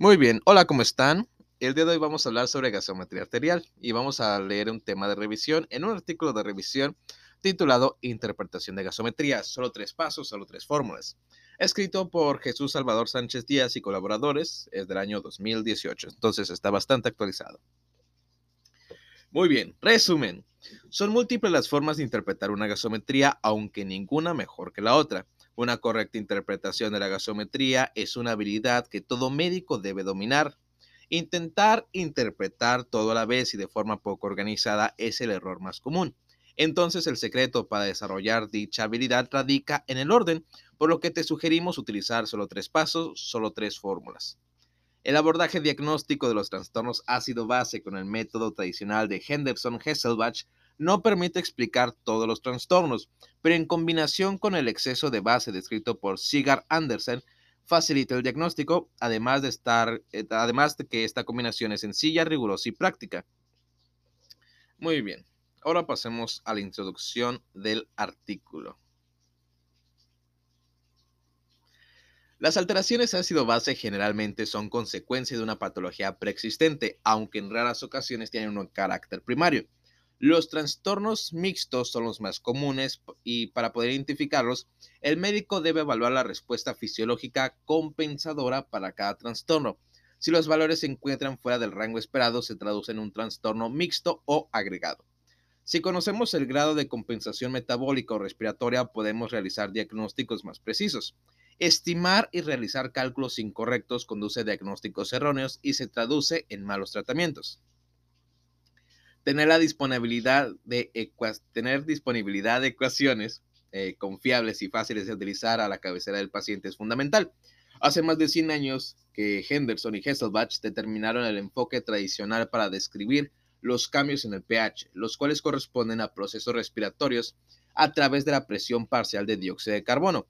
Muy bien, hola, ¿cómo están? El día de hoy vamos a hablar sobre gasometría arterial y vamos a leer un tema de revisión en un artículo de revisión titulado Interpretación de gasometría, solo tres pasos, solo tres fórmulas, escrito por Jesús Salvador Sánchez Díaz y colaboradores, es del año 2018, entonces está bastante actualizado. Muy bien, resumen. Son múltiples las formas de interpretar una gasometría, aunque ninguna mejor que la otra. Una correcta interpretación de la gasometría es una habilidad que todo médico debe dominar. Intentar interpretar todo a la vez y de forma poco organizada es el error más común. Entonces el secreto para desarrollar dicha habilidad radica en el orden, por lo que te sugerimos utilizar solo tres pasos, solo tres fórmulas. El abordaje diagnóstico de los trastornos ácido-base con el método tradicional de Henderson-Hesselbach no permite explicar todos los trastornos, pero en combinación con el exceso de base descrito por Sigard Andersen, facilita el diagnóstico, además de, estar, eh, además de que esta combinación es sencilla, rigurosa y práctica. Muy bien, ahora pasemos a la introducción del artículo. Las alteraciones ácido-base generalmente son consecuencia de una patología preexistente, aunque en raras ocasiones tienen un carácter primario. Los trastornos mixtos son los más comunes y para poder identificarlos, el médico debe evaluar la respuesta fisiológica compensadora para cada trastorno. Si los valores se encuentran fuera del rango esperado, se traduce en un trastorno mixto o agregado. Si conocemos el grado de compensación metabólica o respiratoria, podemos realizar diagnósticos más precisos. Estimar y realizar cálculos incorrectos conduce a diagnósticos erróneos y se traduce en malos tratamientos. Tener la disponibilidad de, tener disponibilidad de ecuaciones eh, confiables y fáciles de utilizar a la cabecera del paciente es fundamental. Hace más de 100 años que Henderson y Hesselbach determinaron el enfoque tradicional para describir los cambios en el pH, los cuales corresponden a procesos respiratorios a través de la presión parcial de dióxido de carbono,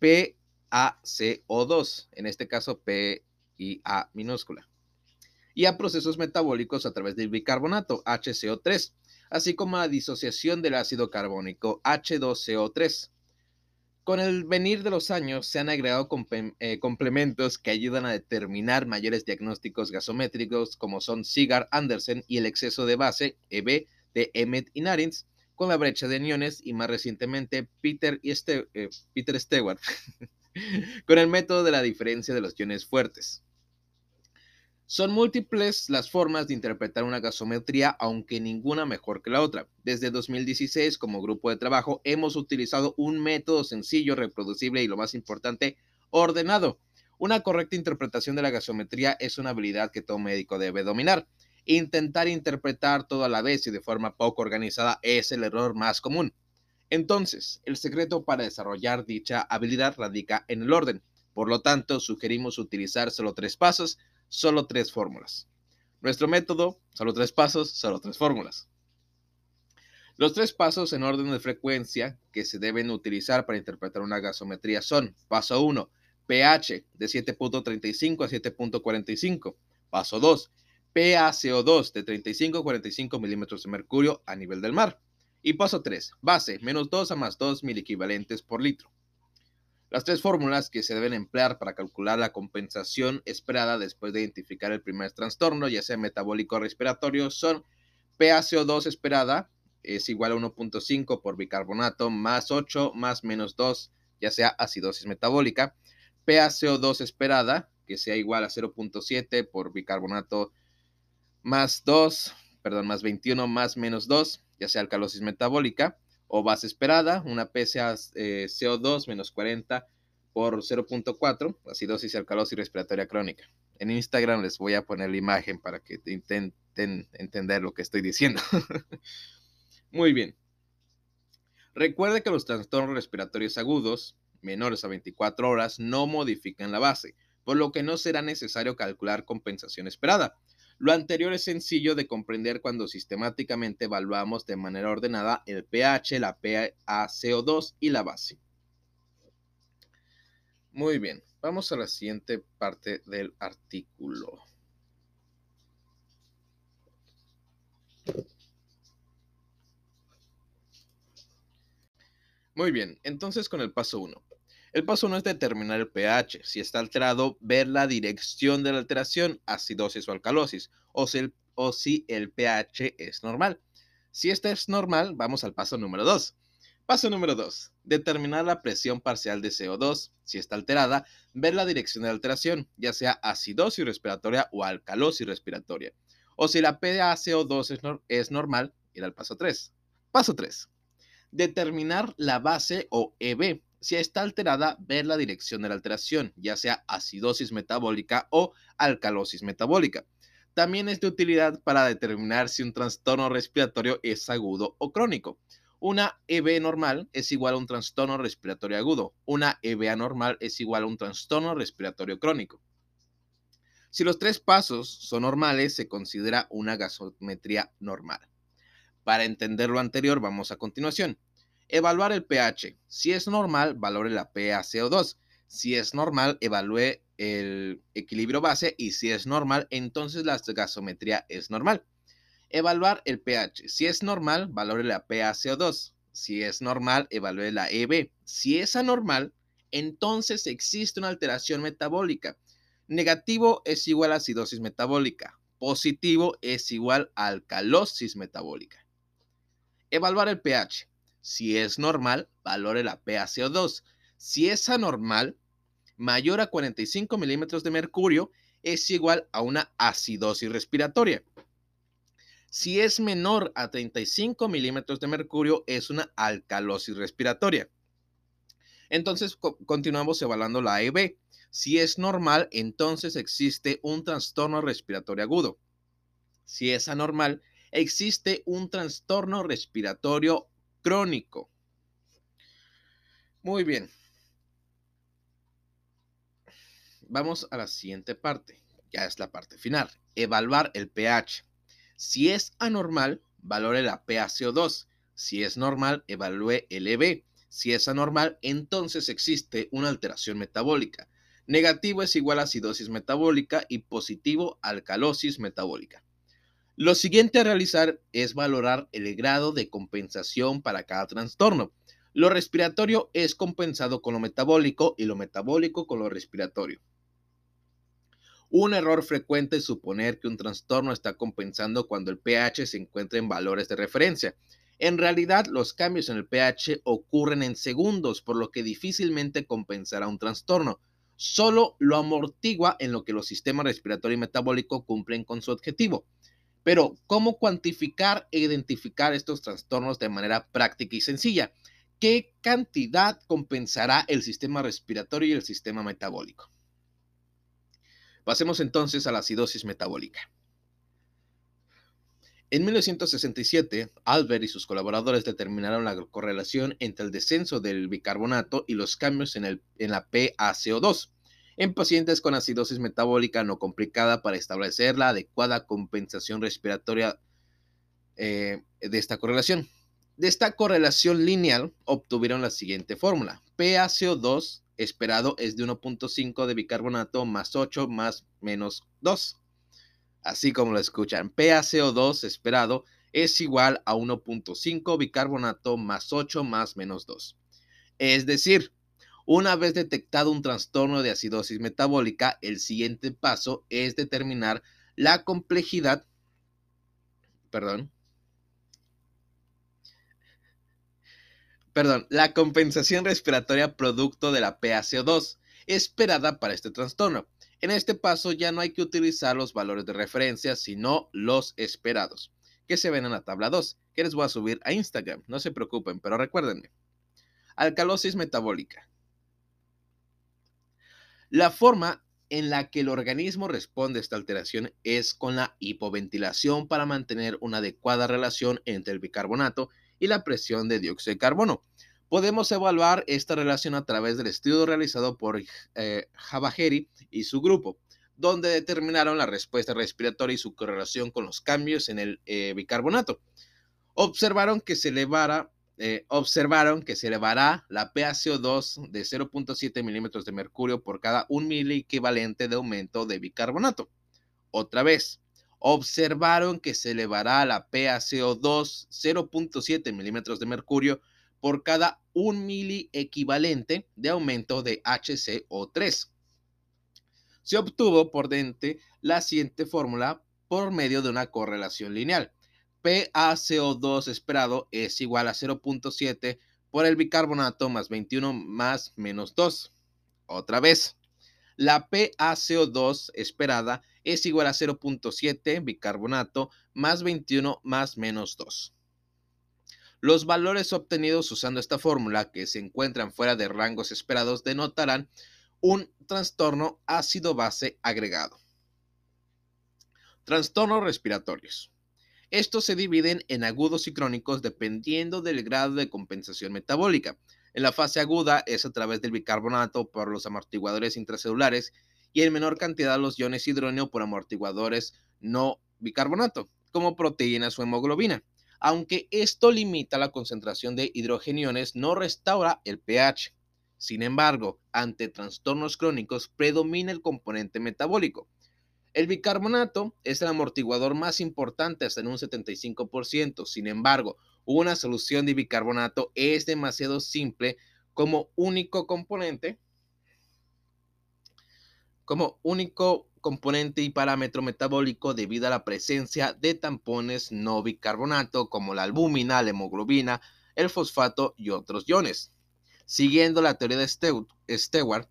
PaCO2, en este caso P A minúscula y a procesos metabólicos a través del bicarbonato, HCO3, así como la disociación del ácido carbónico, H2CO3. Con el venir de los años se han agregado eh, complementos que ayudan a determinar mayores diagnósticos gasométricos como son Sigard Andersen y el exceso de base, EB, de Emmet y Narins, con la brecha de aniones y más recientemente Peter, y eh, Peter Stewart, con el método de la diferencia de los iones fuertes. Son múltiples las formas de interpretar una gasometría, aunque ninguna mejor que la otra. Desde 2016, como grupo de trabajo, hemos utilizado un método sencillo, reproducible y, lo más importante, ordenado. Una correcta interpretación de la gasometría es una habilidad que todo médico debe dominar. Intentar interpretar todo a la vez y de forma poco organizada es el error más común. Entonces, el secreto para desarrollar dicha habilidad radica en el orden. Por lo tanto, sugerimos utilizar solo tres pasos solo tres fórmulas. Nuestro método, solo tres pasos, solo tres fórmulas. Los tres pasos en orden de frecuencia que se deben utilizar para interpretar una gasometría son, paso 1, pH de 7.35 a 7.45. Paso 2, PaCO2 de 35 a 45 milímetros de mercurio a nivel del mar. Y paso 3, base, menos 2 a más 2 mil equivalentes por litro. Las tres fórmulas que se deben emplear para calcular la compensación esperada después de identificar el primer trastorno, ya sea metabólico o respiratorio, son PaCO2 esperada es igual a 1.5 por bicarbonato más 8 más menos 2, ya sea acidosis metabólica. PaCO2 esperada, que sea igual a 0.7 por bicarbonato más 2, perdón, más 21 más menos 2, ya sea alcalosis metabólica o base esperada, una PSA eh, CO2 menos 40 por 0.4, acidosis alcalosis respiratoria crónica. En Instagram les voy a poner la imagen para que intenten entender lo que estoy diciendo. Muy bien. Recuerde que los trastornos respiratorios agudos, menores a 24 horas, no modifican la base, por lo que no será necesario calcular compensación esperada. Lo anterior es sencillo de comprender cuando sistemáticamente evaluamos de manera ordenada el pH, la PaCO2 y la base. Muy bien, vamos a la siguiente parte del artículo. Muy bien, entonces con el paso 1. El paso 1 es determinar el pH. Si está alterado, ver la dirección de la alteración, acidosis o alcalosis, o si el, pH es normal. Si este es normal, vamos al paso número 2. Paso número 2. Determinar la presión parcial de CO2. Si está alterada, ver la dirección de la alteración, ya sea acidosis respiratoria o alcalosis respiratoria. O si la PaCO2 es, es normal, ir al paso 3. Paso 3. Determinar la base o EB. Si está alterada, ver la dirección de la alteración, ya sea acidosis metabólica o alcalosis metabólica. También es de utilidad para determinar si un trastorno respiratorio es agudo o crónico. Una EB normal es igual a un trastorno respiratorio agudo. Una EB anormal es igual a un trastorno respiratorio crónico. Si los tres pasos son normales, se considera una gasometría normal. Para entender lo anterior, vamos a continuación. Evaluar el pH. Si es normal, valore la PaCO2. Si es normal, evalúe el equilibrio base y si es normal, entonces la gasometría es normal. Evaluar el pH. Si es normal, valore la PaCO2. Si es normal, evalúe la EB. Si es anormal, entonces existe una alteración metabólica. Negativo es igual a acidosis metabólica. Positivo es igual a alcalosis metabólica. Evaluar el pH. Si es normal, valore la PaCO2. Si es anormal, mayor a 45 milímetros de mercurio, es igual a una acidosis respiratoria. Si es menor a 35 milímetros de mercurio, es una alcalosis respiratoria. Entonces, continuamos evaluando la AEB. Si es normal, entonces existe un trastorno respiratorio agudo. Si es anormal, existe un trastorno respiratorio crónico. Muy bien. Vamos a la siguiente parte. Ya es la parte final. Evaluar el pH. Si es anormal, valore la PaCO2. Si es normal, evalúe el EB. Si es anormal, entonces existe una alteración metabólica. Negativo es igual a acidosis metabólica y positivo alcalosis metabólica. Lo siguiente a realizar es valorar el grado de compensación para cada trastorno. Lo respiratorio es compensado con lo metabólico y lo metabólico con lo respiratorio. Un error frecuente es suponer que un trastorno está compensando cuando el pH se encuentra en valores de referencia. En realidad, los cambios en el pH ocurren en segundos, por lo que difícilmente compensará un trastorno. Solo lo amortigua en lo que los sistemas respiratorio y metabólico cumplen con su objetivo. Pero, ¿cómo cuantificar e identificar estos trastornos de manera práctica y sencilla? ¿Qué cantidad compensará el sistema respiratorio y el sistema metabólico? Pasemos entonces a la acidosis metabólica. En 1967, Albert y sus colaboradores determinaron la correlación entre el descenso del bicarbonato y los cambios en, el, en la PaCO2 en pacientes con acidosis metabólica no complicada para establecer la adecuada compensación respiratoria eh, de esta correlación. De esta correlación lineal obtuvieron la siguiente fórmula. PaCO2 esperado es de 1.5 de bicarbonato más 8 más menos 2. Así como lo escuchan, PaCO2 esperado es igual a 1.5 bicarbonato más 8 más menos 2. Es decir, una vez detectado un trastorno de acidosis metabólica, el siguiente paso es determinar la complejidad, perdón, perdón, la compensación respiratoria producto de la PaCO2 esperada para este trastorno. En este paso ya no hay que utilizar los valores de referencia, sino los esperados, que se ven en la tabla 2, que les voy a subir a Instagram. No se preocupen, pero recuérdenme. Alcalosis metabólica. La forma en la que el organismo responde a esta alteración es con la hipoventilación para mantener una adecuada relación entre el bicarbonato y la presión de dióxido de carbono. Podemos evaluar esta relación a través del estudio realizado por eh, y su grupo, donde determinaron la respuesta respiratoria y su correlación con los cambios en el eh, bicarbonato. Observaron que se elevara eh, observaron que se elevará la PaCO2 de 0.7 milímetros de mercurio por cada un mil equivalente de aumento de bicarbonato. Otra vez, observaron que se elevará la PaCO2 0.7 milímetros de mercurio por cada un mili equivalente de aumento de HCO3. Se obtuvo por dente la siguiente fórmula por medio de una correlación lineal. PaCO2 esperado es igual a 0.7 por el bicarbonato más 21 más menos 2. Otra vez, la PaCO2 esperada es igual a 0.7 bicarbonato más 21 más menos 2. Los valores obtenidos usando esta fórmula, que se encuentran fuera de rangos esperados, denotarán un trastorno ácido-base agregado. Trastornos respiratorios. Estos se dividen en agudos y crónicos dependiendo del grado de compensación metabólica. En la fase aguda es a través del bicarbonato por los amortiguadores intracelulares y en menor cantidad los iones hidrógeno por amortiguadores no bicarbonato, como proteínas o hemoglobina. Aunque esto limita la concentración de hidrogeniones, no restaura el pH. Sin embargo, ante trastornos crónicos predomina el componente metabólico. El bicarbonato es el amortiguador más importante hasta en un 75%. Sin embargo, una solución de bicarbonato es demasiado simple como único componente, como único componente y parámetro metabólico debido a la presencia de tampones no bicarbonato como la albúmina, la hemoglobina, el fosfato y otros iones. Siguiendo la teoría de Stewart,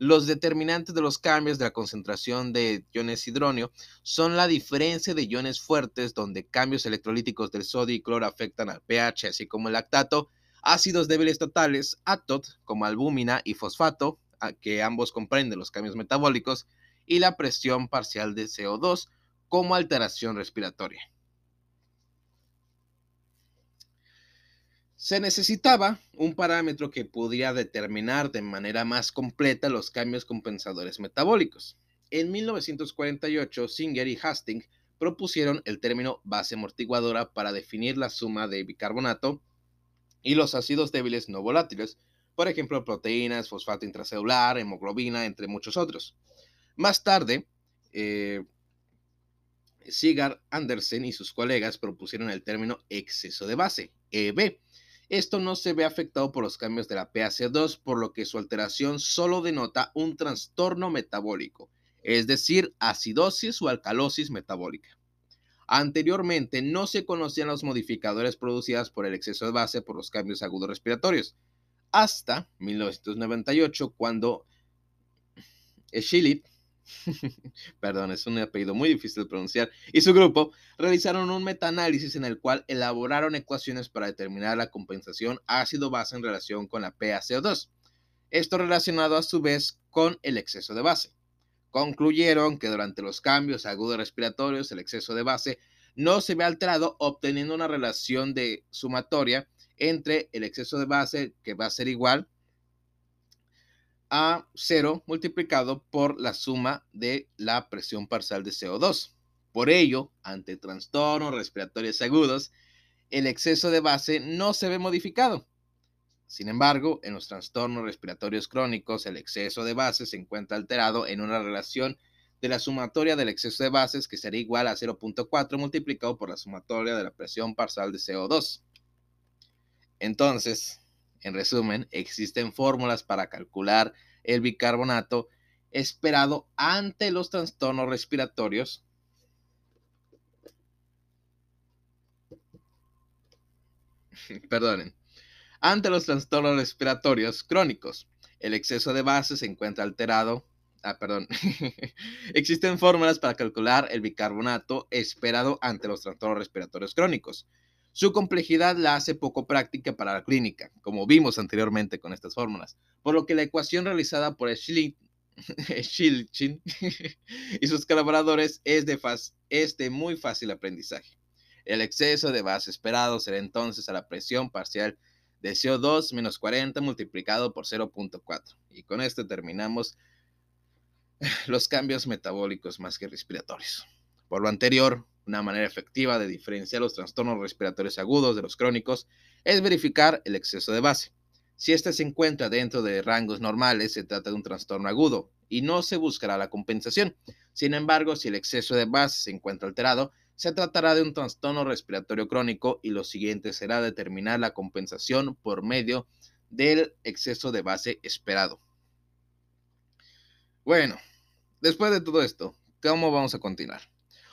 los determinantes de los cambios de la concentración de iones hidróneo son la diferencia de iones fuertes donde cambios electrolíticos del sodio y cloro afectan al pH, así como el lactato, ácidos débiles totales, ATOT, como albúmina y fosfato, que ambos comprenden los cambios metabólicos, y la presión parcial de CO2 como alteración respiratoria. Se necesitaba un parámetro que pudiera determinar de manera más completa los cambios compensadores metabólicos. En 1948, Singer y Hastings propusieron el término base amortiguadora para definir la suma de bicarbonato y los ácidos débiles no volátiles, por ejemplo, proteínas, fosfato intracelular, hemoglobina, entre muchos otros. Más tarde, eh, Sigard Andersen y sus colegas propusieron el término exceso de base, EB, esto no se ve afectado por los cambios de la PAC2, por lo que su alteración solo denota un trastorno metabólico, es decir, acidosis o alcalosis metabólica. Anteriormente no se conocían los modificadores producidos por el exceso de base por los cambios agudos respiratorios, hasta 1998 cuando Schillit perdón, es un apellido muy difícil de pronunciar, y su grupo realizaron un metaanálisis en el cual elaboraron ecuaciones para determinar la compensación ácido-base en relación con la PaCO2. Esto relacionado a su vez con el exceso de base. Concluyeron que durante los cambios agudos respiratorios el exceso de base no se ve alterado obteniendo una relación de sumatoria entre el exceso de base que va a ser igual a 0 multiplicado por la suma de la presión parcial de CO2. Por ello, ante trastornos respiratorios agudos, el exceso de base no se ve modificado. Sin embargo, en los trastornos respiratorios crónicos, el exceso de base se encuentra alterado en una relación de la sumatoria del exceso de bases que sería igual a 0.4 multiplicado por la sumatoria de la presión parcial de CO2. Entonces, en resumen, existen fórmulas para calcular el bicarbonato esperado ante los trastornos respiratorios. Perdonen. Ante los trastornos respiratorios crónicos, el exceso de base se encuentra alterado. Ah, perdón. Existen fórmulas para calcular el bicarbonato esperado ante los trastornos respiratorios crónicos. Su complejidad la hace poco práctica para la clínica, como vimos anteriormente con estas fórmulas, por lo que la ecuación realizada por Schilchin y sus colaboradores es de, es de muy fácil aprendizaje. El exceso de base esperado será entonces a la presión parcial de CO2 menos 40 multiplicado por 0.4. Y con esto terminamos los cambios metabólicos más que respiratorios. Por lo anterior, una manera efectiva de diferenciar los trastornos respiratorios agudos de los crónicos es verificar el exceso de base. Si éste se encuentra dentro de rangos normales, se trata de un trastorno agudo y no se buscará la compensación. Sin embargo, si el exceso de base se encuentra alterado, se tratará de un trastorno respiratorio crónico y lo siguiente será determinar la compensación por medio del exceso de base esperado. Bueno, después de todo esto, ¿cómo vamos a continuar?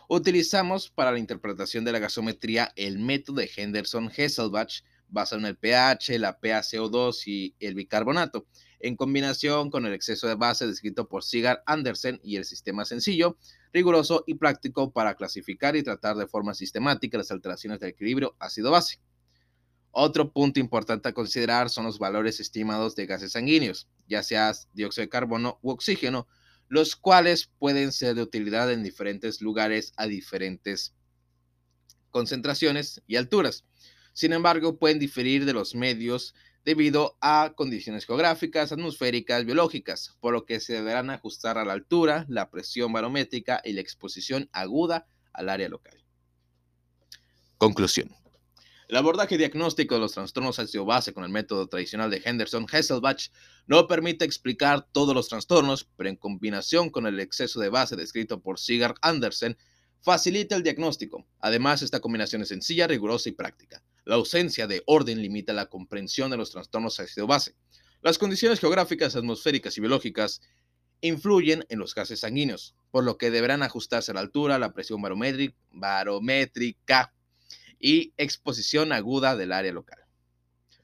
Utilizamos para la interpretación de la gasometría el método de Henderson-Hesselbach basado en el pH, la PaCO2 y el bicarbonato, en combinación con el exceso de base descrito por Sigard Andersen y el sistema sencillo, riguroso y práctico para clasificar y tratar de forma sistemática las alteraciones del equilibrio ácido-base. Otro punto importante a considerar son los valores estimados de gases sanguíneos, ya sea dióxido de carbono u oxígeno, los cuales pueden ser de utilidad en diferentes lugares a diferentes concentraciones y alturas. Sin embargo, pueden diferir de los medios debido a condiciones geográficas, atmosféricas, biológicas, por lo que se deberán ajustar a la altura, la presión barométrica y la exposición aguda al área local. Conclusión. El abordaje diagnóstico de los trastornos ácido-base con el método tradicional de Henderson-Hesselbach no permite explicar todos los trastornos, pero en combinación con el exceso de base descrito por Sigurd Andersen, facilita el diagnóstico. Además, esta combinación es sencilla, rigurosa y práctica. La ausencia de orden limita la comprensión de los trastornos ácido-base. Las condiciones geográficas, atmosféricas y biológicas influyen en los gases sanguíneos, por lo que deberán ajustarse a la altura, la presión barométrica y exposición aguda del área local.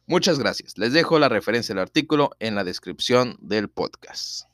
Muchas gracias. Les dejo la referencia del artículo en la descripción del podcast.